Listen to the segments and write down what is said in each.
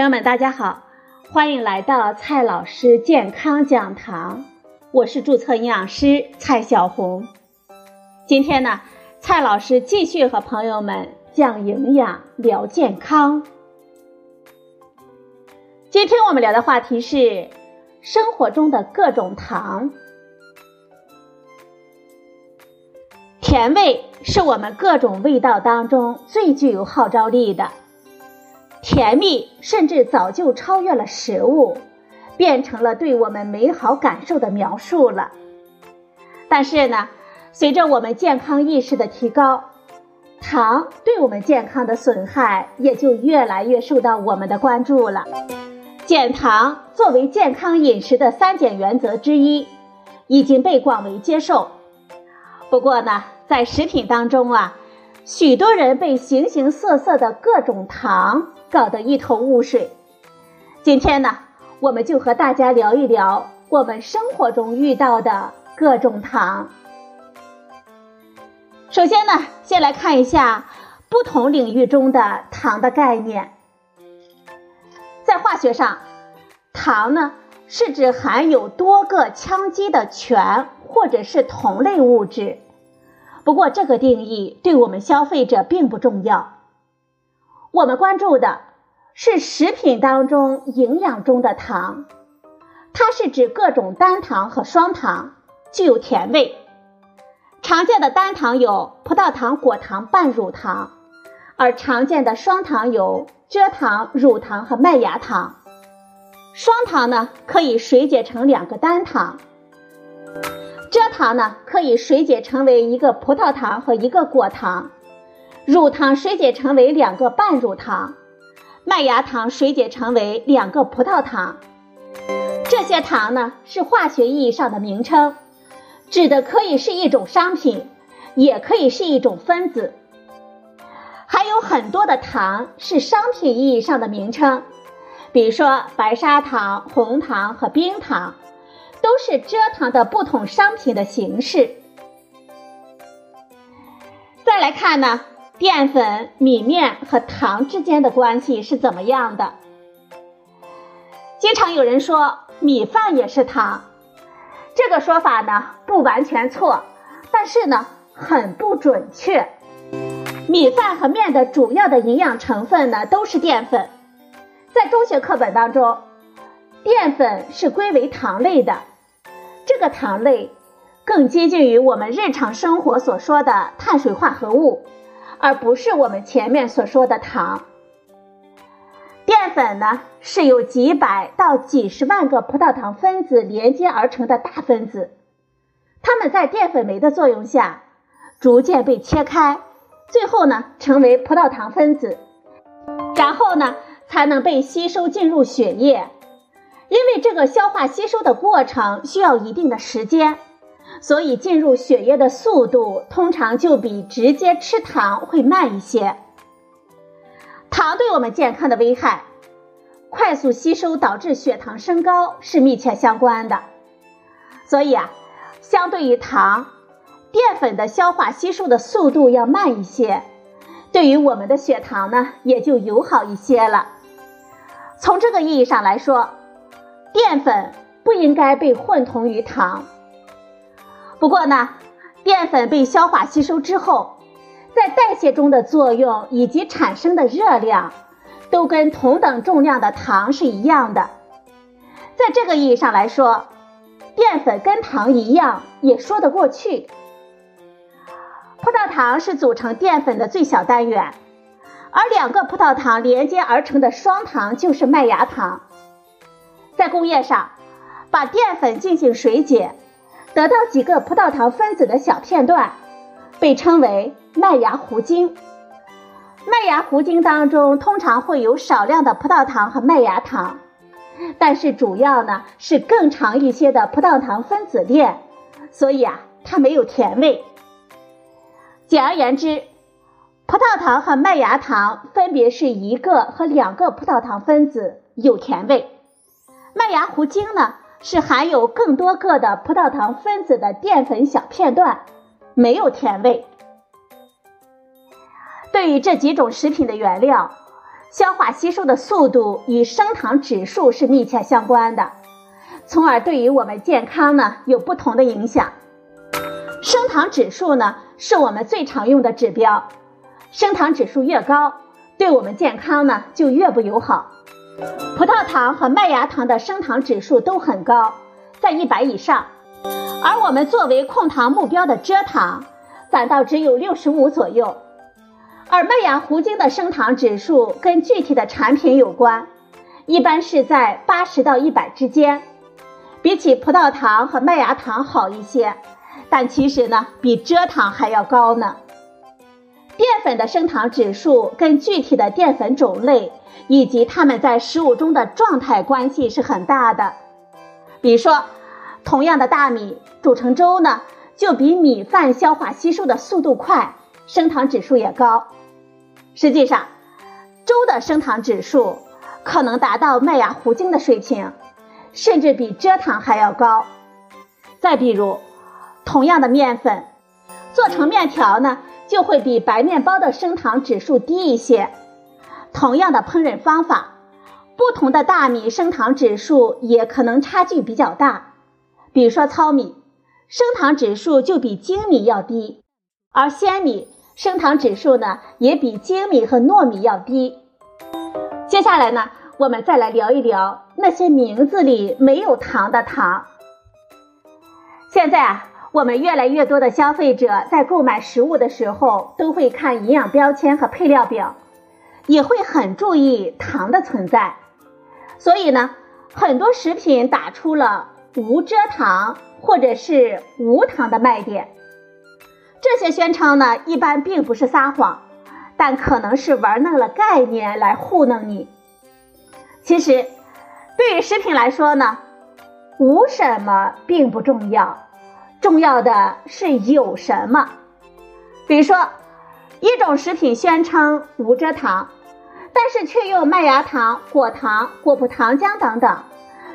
朋友们，大家好，欢迎来到蔡老师健康讲堂，我是注册营养师蔡小红。今天呢，蔡老师继续和朋友们讲营养、聊健康。今天我们聊的话题是生活中的各种糖。甜味是我们各种味道当中最具有号召力的。甜蜜甚至早就超越了食物，变成了对我们美好感受的描述了。但是呢，随着我们健康意识的提高，糖对我们健康的损害也就越来越受到我们的关注了。减糖作为健康饮食的三减原则之一，已经被广为接受。不过呢，在食品当中啊，许多人被形形色色的各种糖。搞得一头雾水。今天呢，我们就和大家聊一聊我们生活中遇到的各种糖。首先呢，先来看一下不同领域中的糖的概念。在化学上，糖呢是指含有多个羟基的醛或者是同类物质。不过这个定义对我们消费者并不重要。我们关注的是食品当中营养中的糖，它是指各种单糖和双糖，具有甜味。常见的单糖有葡萄糖、果糖、半乳糖，而常见的双糖有蔗糖、乳糖和麦芽糖。双糖呢可以水解成两个单糖，蔗糖呢可以水解成为一个葡萄糖和一个果糖。乳糖水解成为两个半乳糖，麦芽糖水解成为两个葡萄糖。这些糖呢是化学意义上的名称，指的可以是一种商品，也可以是一种分子。还有很多的糖是商品意义上的名称，比如说白砂糖、红糖和冰糖，都是蔗糖的不同商品的形式。再来看呢。淀粉、米面和糖之间的关系是怎么样的？经常有人说米饭也是糖，这个说法呢不完全错，但是呢很不准确。米饭和面的主要的营养成分呢都是淀粉，在中学课本当中，淀粉是归为糖类的，这个糖类更接近于我们日常生活所说的碳水化合物。而不是我们前面所说的糖。淀粉呢，是由几百到几十万个葡萄糖分子连接而成的大分子，它们在淀粉酶的作用下，逐渐被切开，最后呢，成为葡萄糖分子，然后呢，才能被吸收进入血液。因为这个消化吸收的过程需要一定的时间。所以进入血液的速度通常就比直接吃糖会慢一些。糖对我们健康的危害，快速吸收导致血糖升高是密切相关的。所以啊，相对于糖，淀粉的消化吸收的速度要慢一些，对于我们的血糖呢也就友好一些了。从这个意义上来说，淀粉不应该被混同于糖。不过呢，淀粉被消化吸收之后，在代谢中的作用以及产生的热量，都跟同等重量的糖是一样的。在这个意义上来说，淀粉跟糖一样也说得过去。葡萄糖是组成淀粉的最小单元，而两个葡萄糖连接而成的双糖就是麦芽糖。在工业上，把淀粉进行水解。得到几个葡萄糖分子的小片段，被称为麦芽糊精。麦芽糊精当中通常会有少量的葡萄糖和麦芽糖，但是主要呢是更长一些的葡萄糖分子链，所以啊它没有甜味。简而言之，葡萄糖和麦芽糖分别是一个和两个葡萄糖分子，有甜味。麦芽糊精呢？是含有更多个的葡萄糖分子的淀粉小片段，没有甜味。对于这几种食品的原料，消化吸收的速度与升糖指数是密切相关的，从而对于我们健康呢有不同的影响。升糖指数呢是我们最常用的指标，升糖指数越高，对我们健康呢就越不友好。葡萄糖和麦芽糖的升糖指数都很高，在一百以上，而我们作为控糖目标的蔗糖，反倒只有六十五左右。而麦芽糊精的升糖指数跟具体的产品有关，一般是在八十到一百之间，比起葡萄糖和麦芽糖好一些，但其实呢比蔗糖还要高呢。淀粉的升糖指数跟具体的淀粉种类以及它们在食物中的状态关系是很大的。比如说，同样的大米煮成粥呢，就比米饭消化吸收的速度快，升糖指数也高。实际上，粥的升糖指数可能达到麦芽糊精的水平，甚至比蔗糖还要高。再比如，同样的面粉做成面条呢，就会比白面包的升糖指数低一些。同样的烹饪方法，不同的大米升糖指数也可能差距比较大。比如说糙米，升糖指数就比精米要低，而鲜米。升糖指数呢，也比精米和糯米要低。接下来呢，我们再来聊一聊那些名字里没有糖的糖。现在啊，我们越来越多的消费者在购买食物的时候，都会看营养标签和配料表，也会很注意糖的存在。所以呢，很多食品打出了无蔗糖或者是无糖的卖点。这些宣称呢，一般并不是撒谎，但可能是玩弄了概念来糊弄你。其实，对于食品来说呢，无什么并不重要，重要的是有什么。比如说，一种食品宣称无蔗糖，但是却用麦芽糖、果糖、果葡糖浆等等，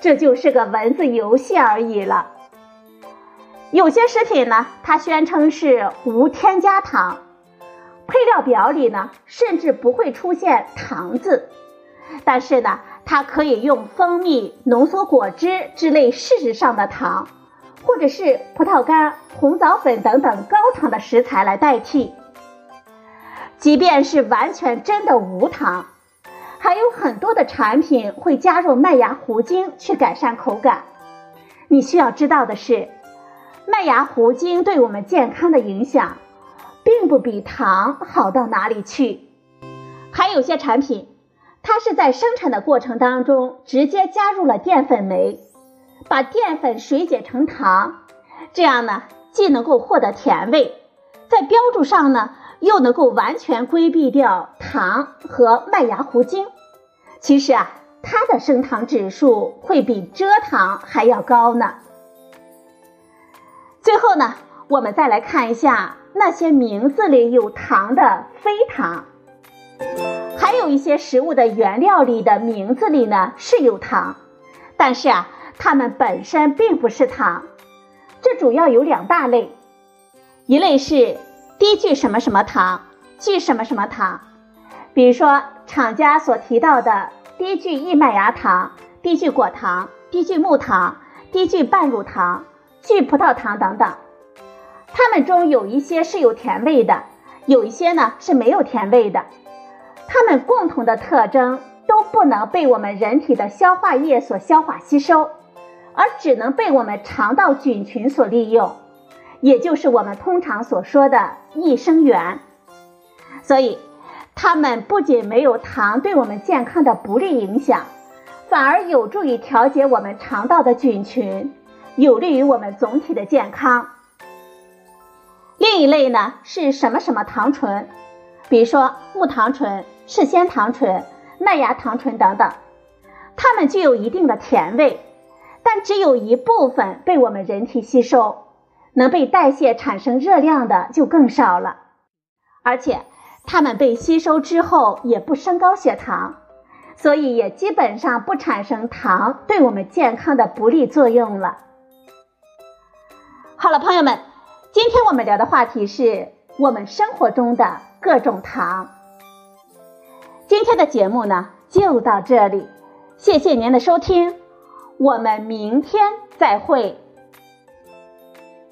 这就是个文字游戏而已了。有些食品呢，它宣称是无添加糖，配料表里呢甚至不会出现糖字，但是呢，它可以用蜂蜜、浓缩果汁之类事实上的糖，或者是葡萄干、红枣粉等等高糖的食材来代替。即便是完全真的无糖，还有很多的产品会加入麦芽糊精去改善口感。你需要知道的是。麦芽糊精对我们健康的影响，并不比糖好到哪里去。还有些产品，它是在生产的过程当中直接加入了淀粉酶，把淀粉水解成糖，这样呢，既能够获得甜味，在标注上呢，又能够完全规避掉糖和麦芽糊精。其实啊，它的升糖指数会比蔗糖还要高呢。最后呢，我们再来看一下那些名字里有糖的非糖，还有一些食物的原料里的名字里呢是有糖，但是啊，它们本身并不是糖。这主要有两大类，一类是低聚什么什么糖，聚什么什么糖，比如说厂家所提到的低聚异麦芽糖、低聚果糖、低聚木糖、低聚半乳糖。聚葡萄糖等等，它们中有一些是有甜味的，有一些呢是没有甜味的。它们共同的特征都不能被我们人体的消化液所消化吸收，而只能被我们肠道菌群所利用，也就是我们通常所说的益生元。所以，它们不仅没有糖对我们健康的不利影响，反而有助于调节我们肠道的菌群。有利于我们总体的健康。另一类呢是什么什么糖醇，比如说木糖醇、赤藓糖醇、麦芽糖醇等等，它们具有一定的甜味，但只有一部分被我们人体吸收，能被代谢产生热量的就更少了。而且它们被吸收之后也不升高血糖，所以也基本上不产生糖对我们健康的不利作用了。好了，朋友们，今天我们聊的话题是我们生活中的各种糖。今天的节目呢就到这里，谢谢您的收听，我们明天再会。